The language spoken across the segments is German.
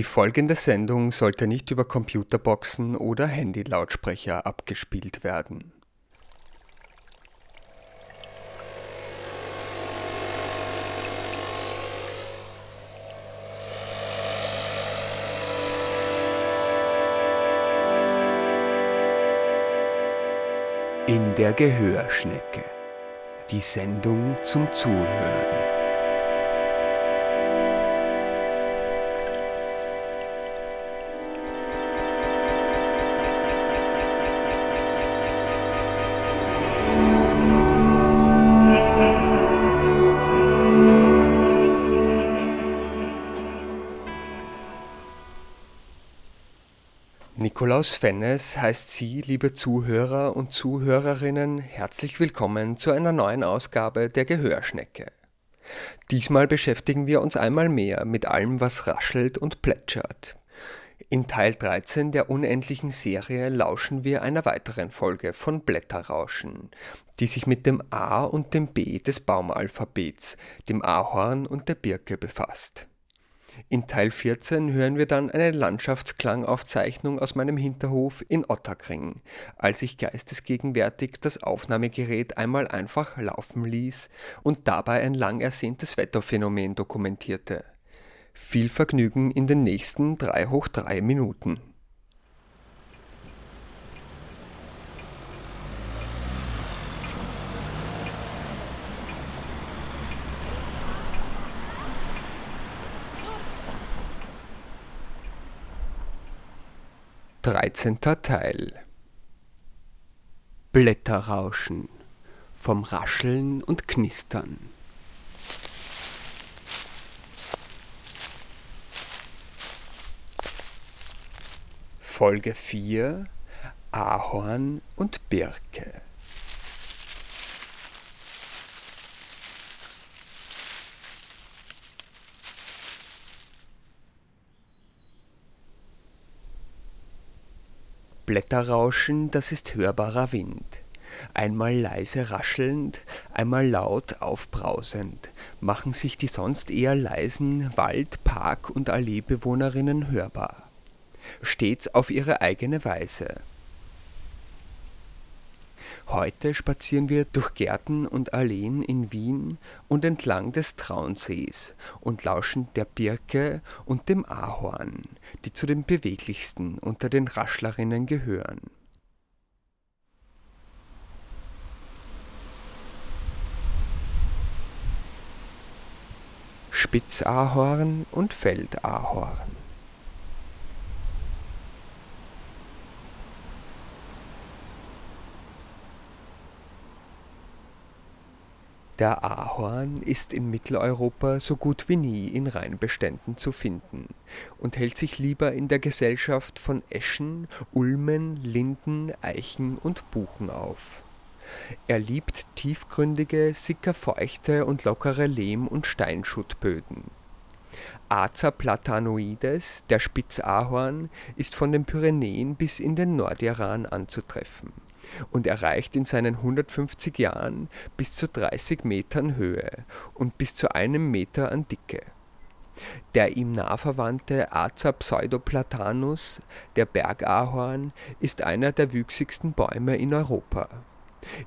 Die folgende Sendung sollte nicht über Computerboxen oder Handylautsprecher abgespielt werden. In der Gehörschnecke. Die Sendung zum Zuhören. Nikolaus Fennes heißt Sie, liebe Zuhörer und Zuhörerinnen, herzlich willkommen zu einer neuen Ausgabe der Gehörschnecke. Diesmal beschäftigen wir uns einmal mehr mit allem, was raschelt und plätschert. In Teil 13 der unendlichen Serie lauschen wir einer weiteren Folge von Blätterrauschen, die sich mit dem A und dem B des Baumalphabets, dem Ahorn und der Birke befasst. In Teil 14 hören wir dann eine Landschaftsklangaufzeichnung aus meinem Hinterhof in Ottakring, als ich geistesgegenwärtig das Aufnahmegerät einmal einfach laufen ließ und dabei ein lang ersehntes Wetterphänomen dokumentierte. Viel Vergnügen in den nächsten 3 hoch 3 Minuten. 13. Teil Blätterrauschen vom Rascheln und Knistern. Folge 4 Ahorn und Birke Blätterrauschen, das ist hörbarer Wind. Einmal leise raschelnd, einmal laut aufbrausend, machen sich die sonst eher leisen Wald-, Park- und Alleebewohnerinnen hörbar. Stets auf ihre eigene Weise. Heute spazieren wir durch Gärten und Alleen in Wien und entlang des Traunsees und lauschen der Birke und dem Ahorn, die zu den beweglichsten unter den Raschlerinnen gehören. Spitzahorn und Feldahorn Der Ahorn ist in Mitteleuropa so gut wie nie in Reinbeständen zu finden und hält sich lieber in der Gesellschaft von Eschen, Ulmen, Linden, Eichen und Buchen auf. Er liebt tiefgründige, sickerfeuchte und lockere Lehm- und Steinschuttböden. Acer platanoides, der Spitzahorn, ist von den Pyrenäen bis in den Nordiran anzutreffen und erreicht in seinen 150 Jahren bis zu 30 Metern Höhe und bis zu einem Meter an Dicke. Der ihm nah verwandte Acer pseudoplatanus, der Bergahorn, ist einer der wüchsigsten Bäume in Europa.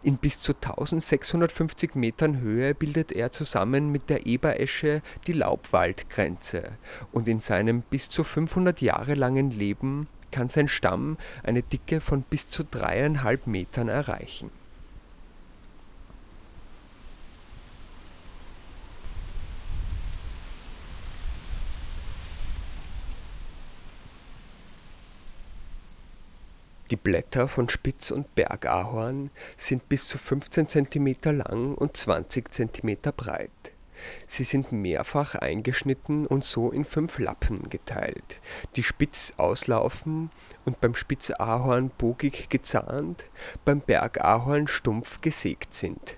In bis zu 1650 Metern Höhe bildet er zusammen mit der Eberesche die Laubwaldgrenze und in seinem bis zu 500 Jahre langen Leben kann sein Stamm eine Dicke von bis zu dreieinhalb Metern erreichen. Die Blätter von Spitz- und Bergahorn sind bis zu 15 cm lang und 20 cm breit. Sie sind mehrfach eingeschnitten und so in fünf Lappen geteilt, die spitz auslaufen und beim Spitzahorn bogig gezahnt, beim Bergahorn stumpf gesägt sind.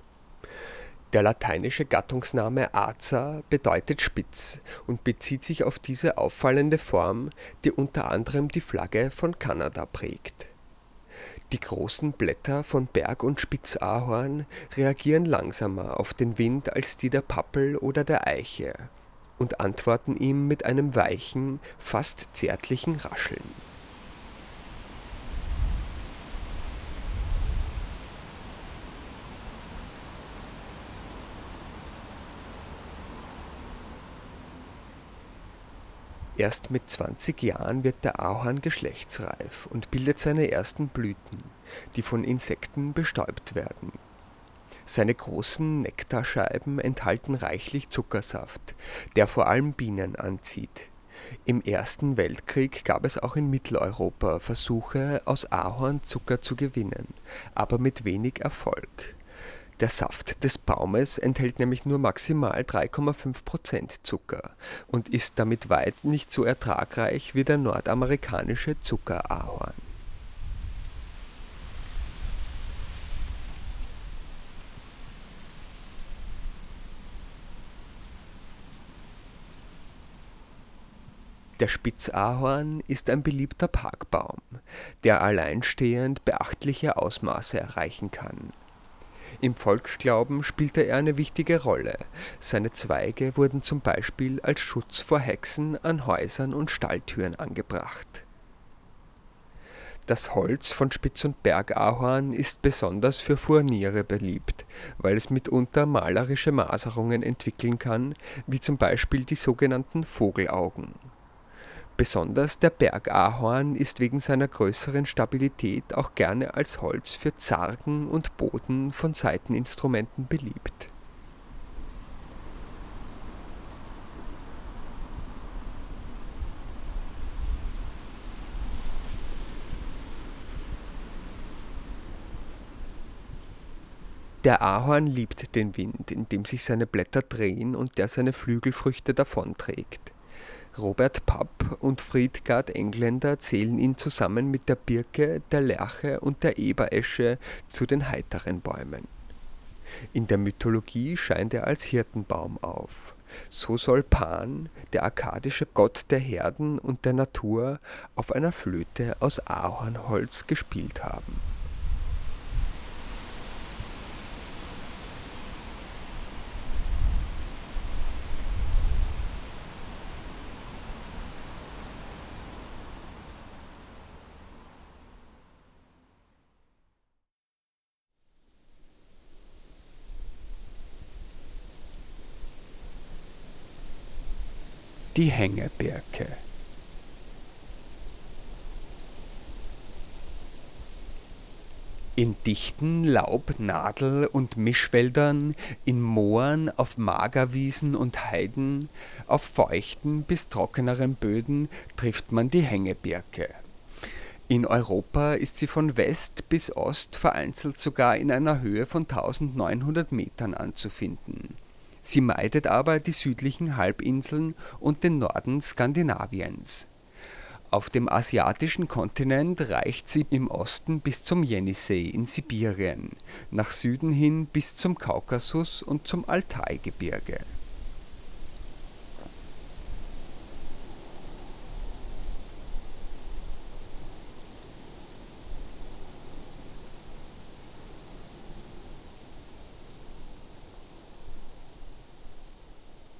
Der lateinische Gattungsname Acer bedeutet spitz und bezieht sich auf diese auffallende Form, die unter anderem die Flagge von Kanada prägt die großen Blätter von Berg und Spitzahorn reagieren langsamer auf den Wind als die der Pappel oder der Eiche. und antworten ihm mit einem weichen, fast zärtlichen Rascheln. Erst mit 20 Jahren wird der Ahorn geschlechtsreif und bildet seine ersten Blüten, die von Insekten bestäubt werden. Seine großen Nektarscheiben enthalten reichlich Zuckersaft, der vor allem Bienen anzieht. Im Ersten Weltkrieg gab es auch in Mitteleuropa Versuche, aus Ahorn Zucker zu gewinnen, aber mit wenig Erfolg der Saft des Baumes enthält nämlich nur maximal 3,5% Zucker und ist damit weit nicht so ertragreich wie der nordamerikanische Zuckerahorn. Der Spitzahorn ist ein beliebter Parkbaum, der alleinstehend beachtliche Ausmaße erreichen kann im Volksglauben spielte er eine wichtige Rolle, seine Zweige wurden zum Beispiel als Schutz vor Hexen an Häusern und Stalltüren angebracht. Das Holz von Spitz und Bergahorn ist besonders für Furniere beliebt, weil es mitunter malerische Maserungen entwickeln kann, wie zum Beispiel die sogenannten Vogelaugen Besonders der Bergahorn ist wegen seiner größeren Stabilität auch gerne als Holz für Zargen und Boden von Saiteninstrumenten beliebt. Der Ahorn liebt den Wind, in dem sich seine Blätter drehen und der seine Flügelfrüchte davonträgt Robert Papp und Friedgard Engländer zählen ihn zusammen mit der Birke, der Lärche und der Eberesche zu den heiteren Bäumen. In der Mythologie scheint er als Hirtenbaum auf. So soll Pan, der akkadische Gott der Herden und der Natur, auf einer Flöte aus Ahornholz gespielt haben die Hängebirke. In dichten Laub-, Nadel- und Mischwäldern, in Mooren, auf Magerwiesen und Heiden, auf feuchten bis trockeneren Böden trifft man die Hängebirke. In Europa ist sie von West bis Ost vereinzelt sogar in einer Höhe von 1900 Metern anzufinden Sie meidet aber die südlichen Halbinseln und den Norden Skandinaviens. Auf dem asiatischen Kontinent reicht sie im Osten bis zum Jenissei in Sibirien, nach Süden hin bis zum Kaukasus und zum Altaigebirge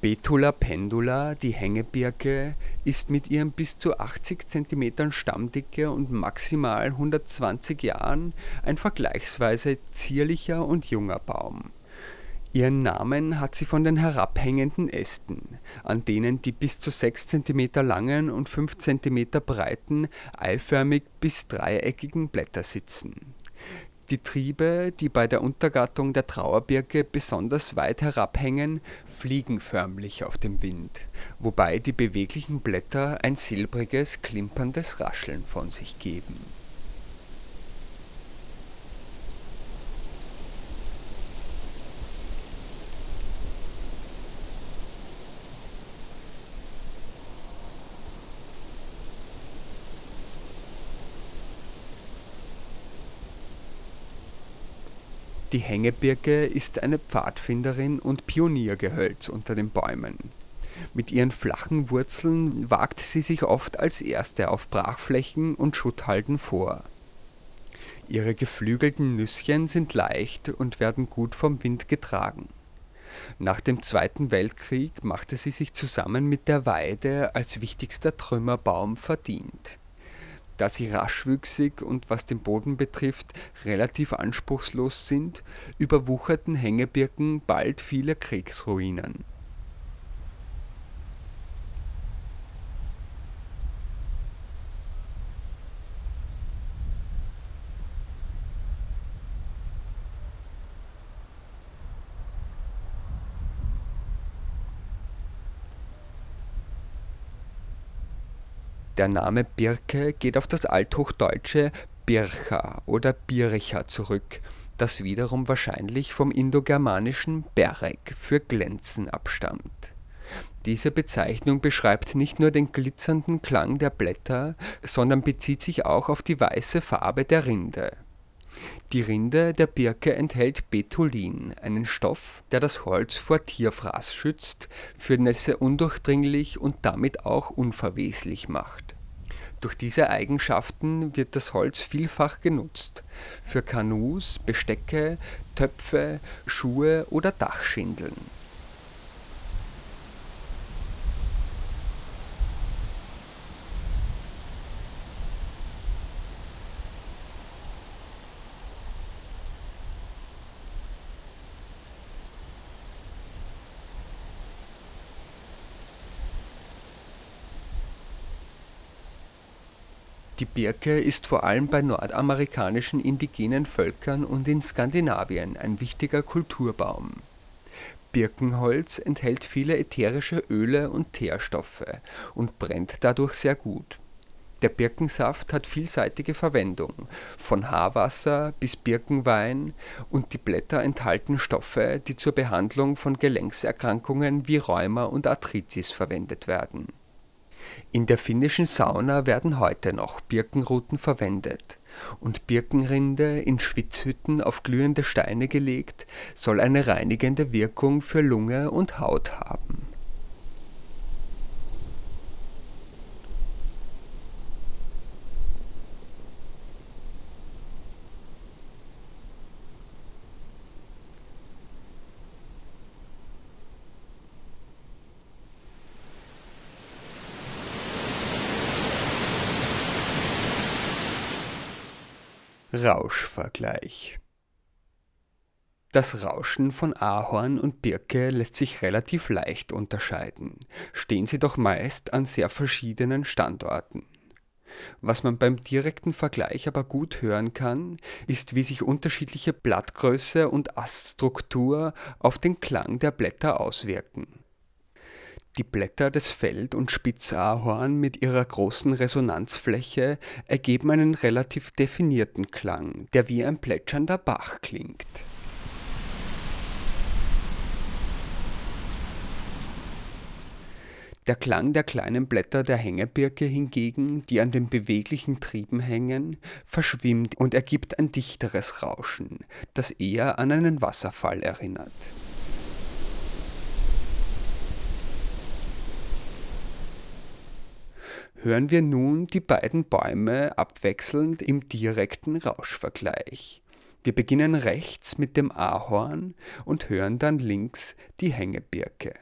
Betula pendula, die Hängebirke, ist mit ihren bis zu 80 cm Stammdicke und maximal 120 Jahren ein vergleichsweise zierlicher und junger Baum. Ihren Namen hat sie von den herabhängenden Ästen, an denen die bis zu 6 cm langen und 5 cm breiten, eiförmig bis dreieckigen Blätter sitzen die Triebe, die bei der Untergattung der Trauerbirke besonders weit herabhängen, fliegen förmlich auf dem Wind, wobei die beweglichen Blätter ein silbriges, klimperndes Rascheln von sich geben Die Hängebirke ist eine Pfadfinderin und Pioniergehölz unter den Bäumen. Mit ihren flachen Wurzeln wagt sie sich oft als erste auf Brachflächen und Schutthalden vor. Ihre geflügelten Nüsschen sind leicht und werden gut vom Wind getragen. Nach dem Zweiten Weltkrieg machte sie sich zusammen mit der Weide als wichtigster Trümmerbaum verdient. Da sie raschwüchsig und was den Boden betrifft relativ anspruchslos sind, überwucherten Hängebirken bald viele Kriegsruinen Der Name Birke geht auf das althochdeutsche Bircha oder Bircha zurück, das wiederum wahrscheinlich vom indogermanischen berek für glänzen abstammt. Diese Bezeichnung beschreibt nicht nur den glitzernden Klang der Blätter, sondern bezieht sich auch auf die weiße Farbe der Rinde die Rinde der Birke enthält Betulin, einen Stoff, der das Holz vor Tierfraß schützt, für Nässe undurchdringlich und damit auch unverweslich macht. Durch diese Eigenschaften wird das Holz vielfach genutzt, für Kanus, Bestecke, Töpfe, Schuhe oder Dachschindeln Die Birke ist vor allem bei nordamerikanischen indigenen Völkern und in Skandinavien ein wichtiger Kulturbaum. Birkenholz enthält viele ätherische Öle und Teerstoffe und brennt dadurch sehr gut. Der Birkensaft hat vielseitige Verwendung, von Haarwasser bis Birkenwein, und die Blätter enthalten Stoffe, die zur Behandlung von Gelenkserkrankungen wie Rheuma und Arthritis verwendet werden in der finnischen Sauna werden heute noch Birkenruten verwendet, und Birkenrinde in Schwitzhütten auf glühende Steine gelegt, soll eine reinigende Wirkung für Lunge und Haut haben Rauschvergleich. Das Rauschen von Ahorn und Birke lässt sich relativ leicht unterscheiden, stehen sie doch meist an sehr verschiedenen Standorten. Was man beim direkten Vergleich aber gut hören kann, ist, wie sich unterschiedliche Blattgröße und Aststruktur auf den Klang der Blätter auswirken die Blätter des Feld- und Spitzahorn mit ihrer großen Resonanzfläche ergeben einen relativ definierten Klang, der wie ein plätschernder Bach klingt. Der Klang der kleinen Blätter der Hängebirke hingegen, die an den beweglichen Trieben hängen, verschwimmt und ergibt ein dichteres Rauschen, das eher an einen Wasserfall erinnert hören wir nun die beiden Bäume abwechselnd im direkten Rauschvergleich. Wir beginnen rechts mit dem Ahorn und hören dann links die Hängebirke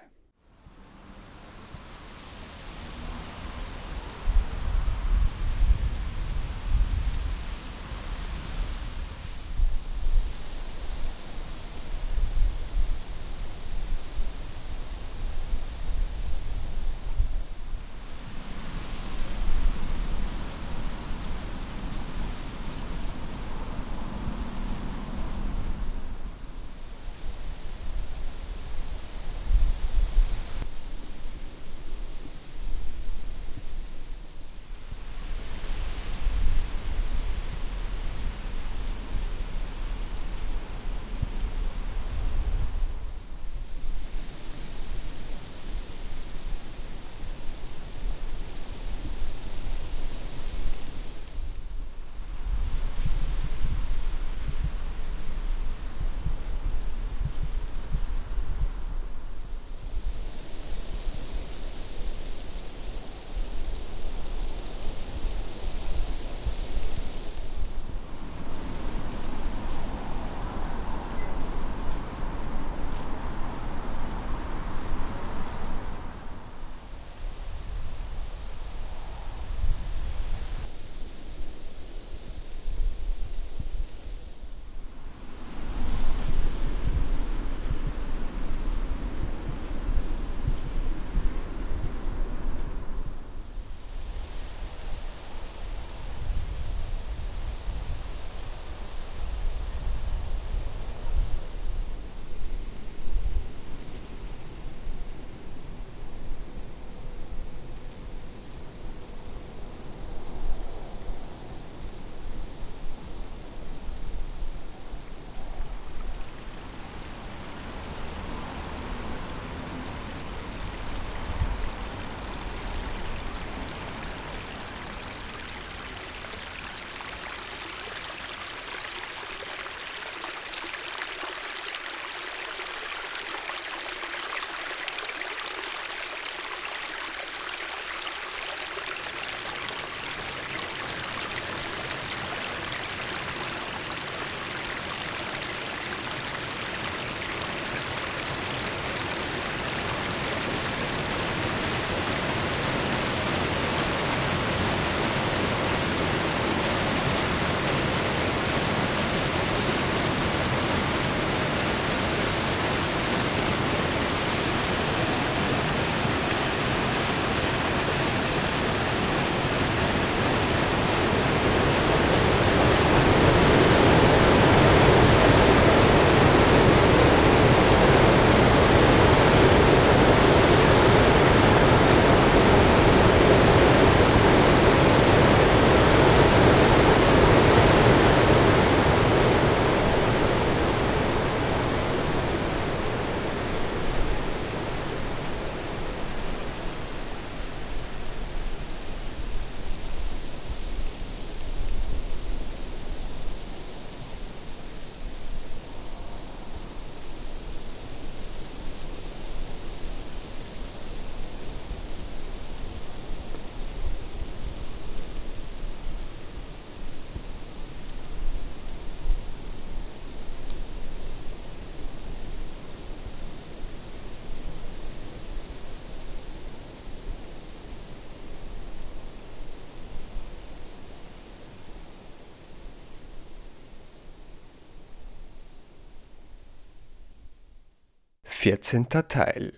14. Teil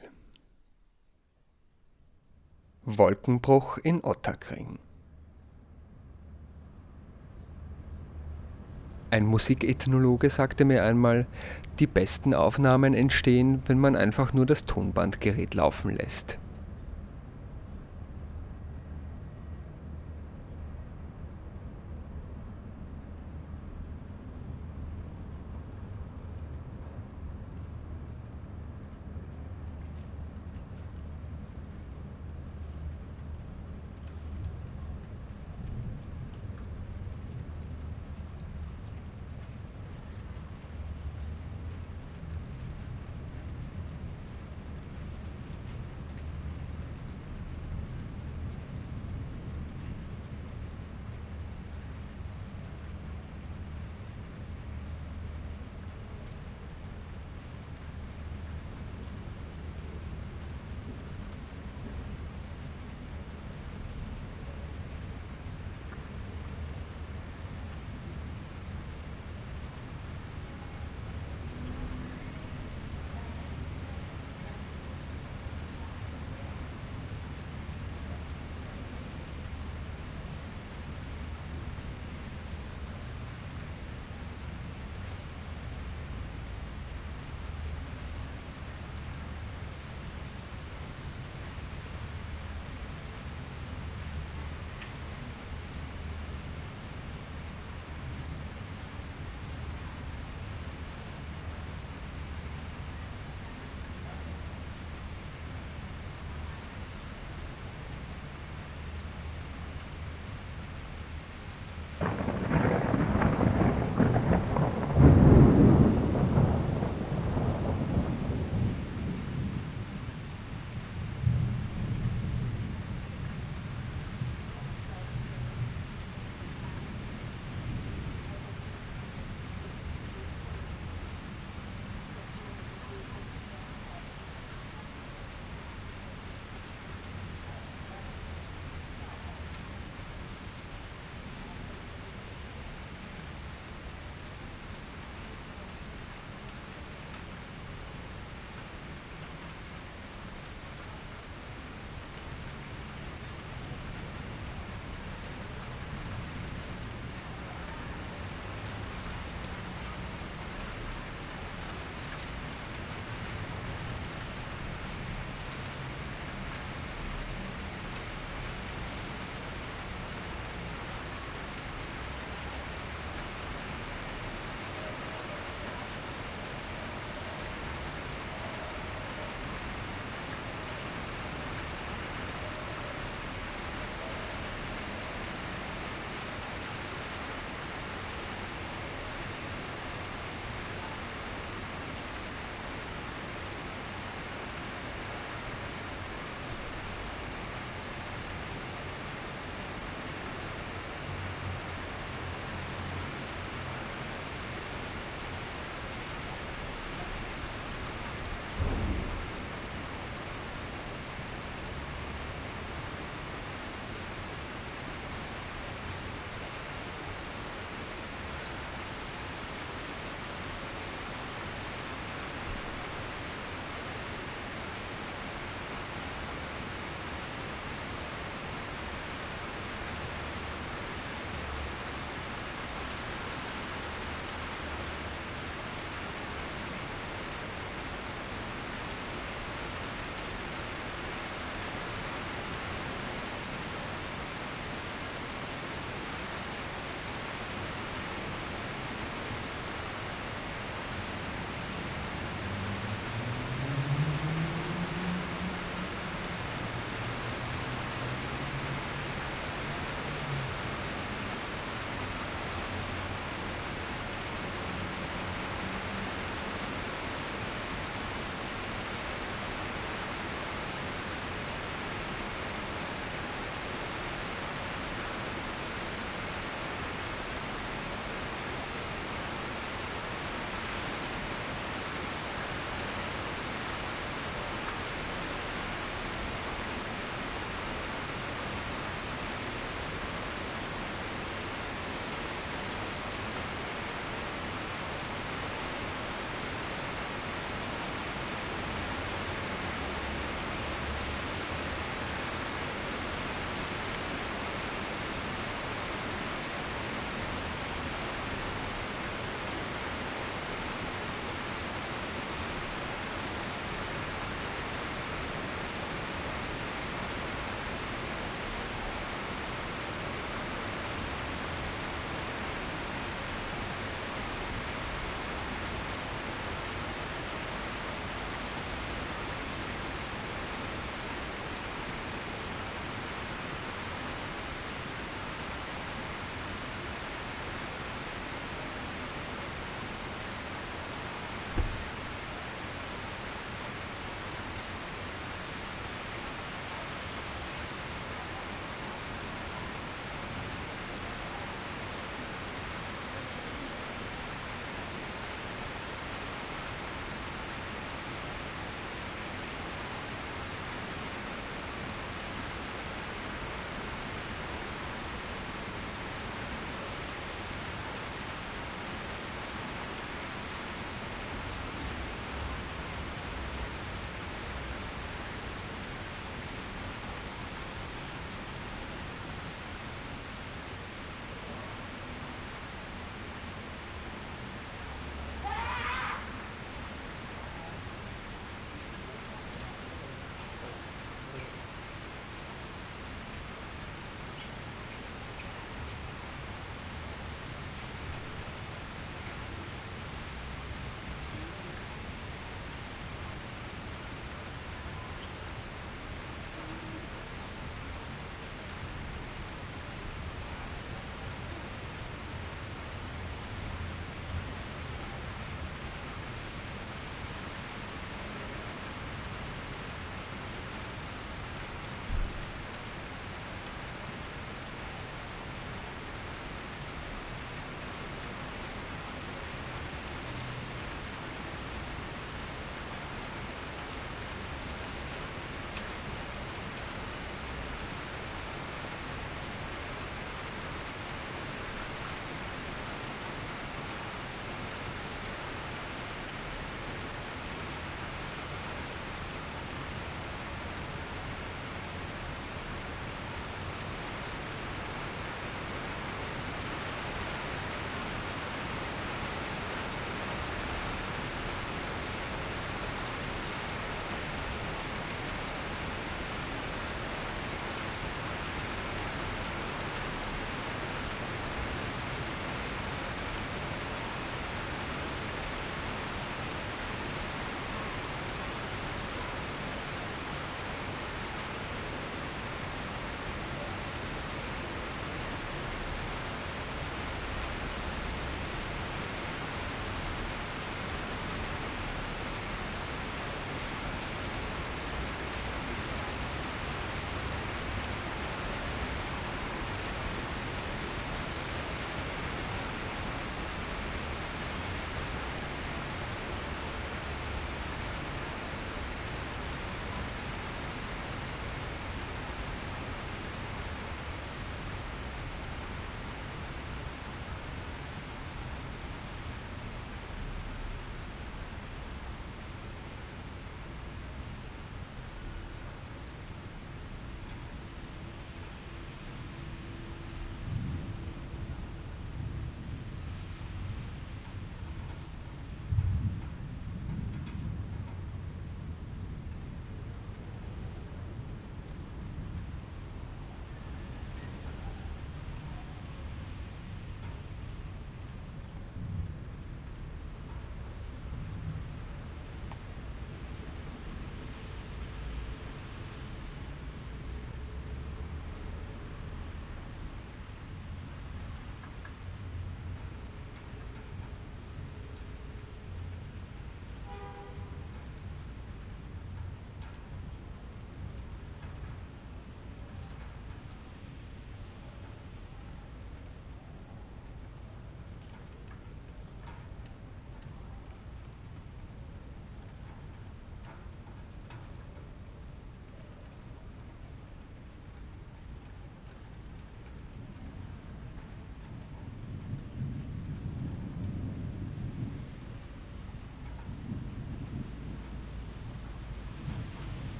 Wolkenbruch in Ottakring Ein Musikethnologe sagte mir einmal, die besten Aufnahmen entstehen, wenn man einfach nur das Tonbandgerät laufen lässt.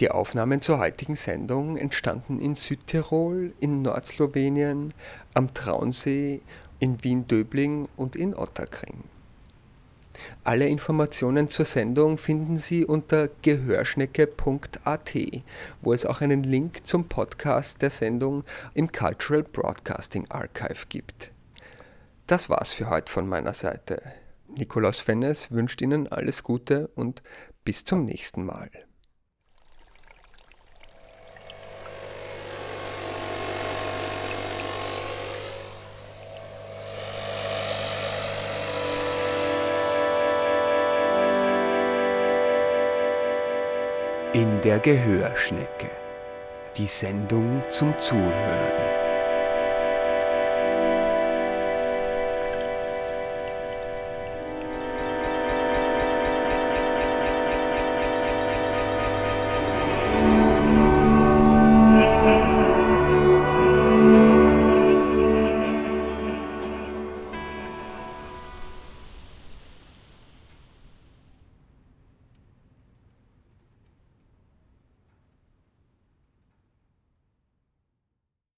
Die Aufnahmen zur heutigen Sendung entstanden in Südtirol, in Nordslowenien, am Traunsee, in Wien-Döbling und in Ottakring. Alle Informationen zur Sendung finden Sie unter gehörschnecke.at, wo es auch einen Link zum Podcast der Sendung im Cultural Broadcasting Archive gibt. Das war's für heute von meiner Seite. Nikolaus Fennes wünscht Ihnen alles Gute und bis zum nächsten Mal. Der Gehörschnecke. Die Sendung zum Zuhören.